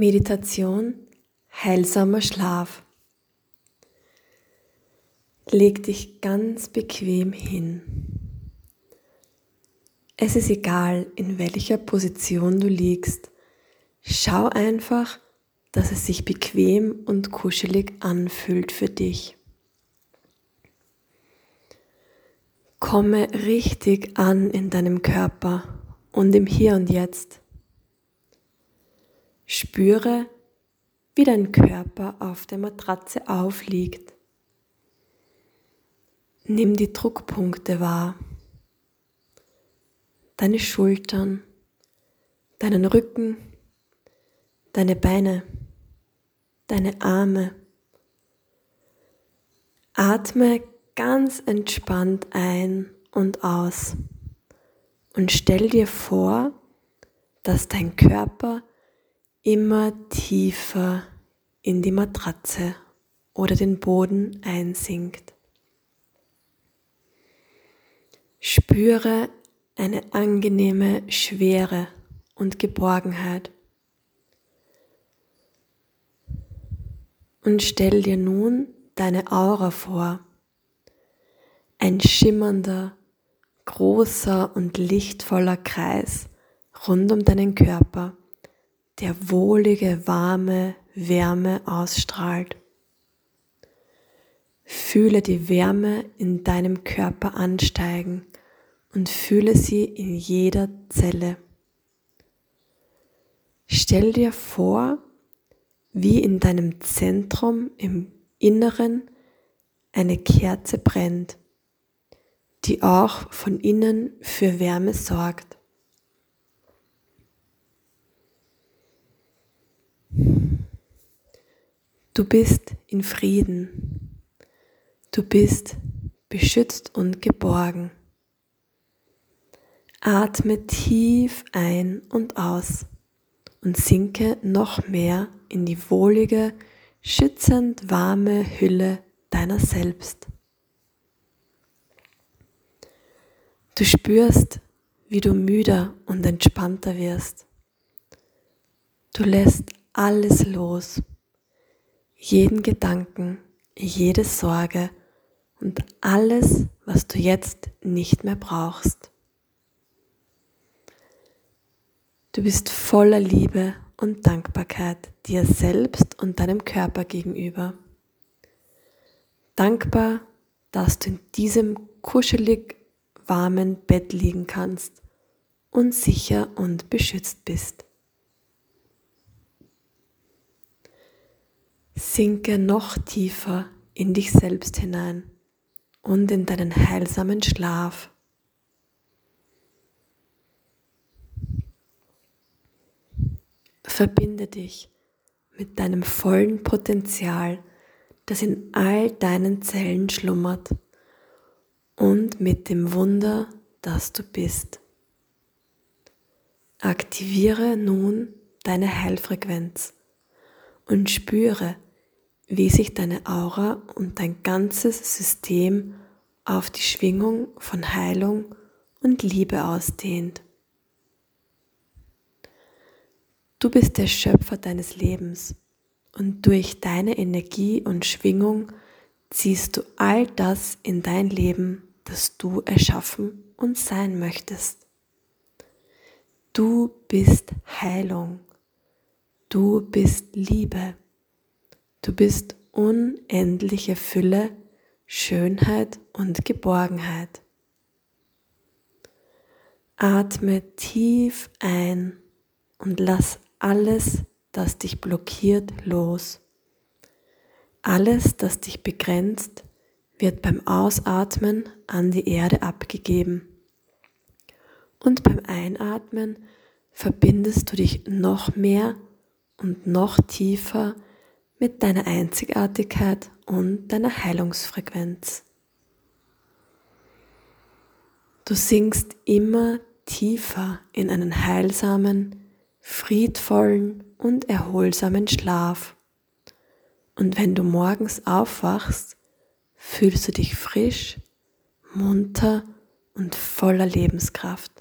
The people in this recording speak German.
Meditation, heilsamer Schlaf. Leg dich ganz bequem hin. Es ist egal, in welcher Position du liegst. Schau einfach, dass es sich bequem und kuschelig anfühlt für dich. Komme richtig an in deinem Körper und im Hier und Jetzt. Spüre, wie dein Körper auf der Matratze aufliegt. Nimm die Druckpunkte wahr, deine Schultern, deinen Rücken, deine Beine, deine Arme. Atme ganz entspannt ein und aus und stell dir vor, dass dein Körper immer tiefer in die Matratze oder den Boden einsinkt. Spüre eine angenehme Schwere und Geborgenheit. Und stell dir nun deine Aura vor. Ein schimmernder, großer und lichtvoller Kreis rund um deinen Körper der wohlige, warme Wärme ausstrahlt. Fühle die Wärme in deinem Körper ansteigen und fühle sie in jeder Zelle. Stell dir vor, wie in deinem Zentrum im Inneren eine Kerze brennt, die auch von innen für Wärme sorgt. Du bist in Frieden. Du bist beschützt und geborgen. Atme tief ein und aus und sinke noch mehr in die wohlige, schützend warme Hülle deiner selbst. Du spürst, wie du müder und entspannter wirst. Du lässt alles los jeden Gedanken, jede Sorge und alles, was du jetzt nicht mehr brauchst. Du bist voller Liebe und Dankbarkeit dir selbst und deinem Körper gegenüber. Dankbar, dass du in diesem kuschelig warmen Bett liegen kannst und sicher und beschützt bist. Sinke noch tiefer in dich selbst hinein und in deinen heilsamen Schlaf. Verbinde dich mit deinem vollen Potenzial, das in all deinen Zellen schlummert und mit dem Wunder, das du bist. Aktiviere nun deine Heilfrequenz und spüre, wie sich deine Aura und dein ganzes System auf die Schwingung von Heilung und Liebe ausdehnt. Du bist der Schöpfer deines Lebens und durch deine Energie und Schwingung ziehst du all das in dein Leben, das du erschaffen und sein möchtest. Du bist Heilung. Du bist Liebe. Du bist unendliche Fülle, Schönheit und Geborgenheit. Atme tief ein und lass alles, das dich blockiert, los. Alles, das dich begrenzt, wird beim Ausatmen an die Erde abgegeben. Und beim Einatmen verbindest du dich noch mehr und noch tiefer mit deiner Einzigartigkeit und deiner Heilungsfrequenz. Du sinkst immer tiefer in einen heilsamen, friedvollen und erholsamen Schlaf. Und wenn du morgens aufwachst, fühlst du dich frisch, munter und voller Lebenskraft.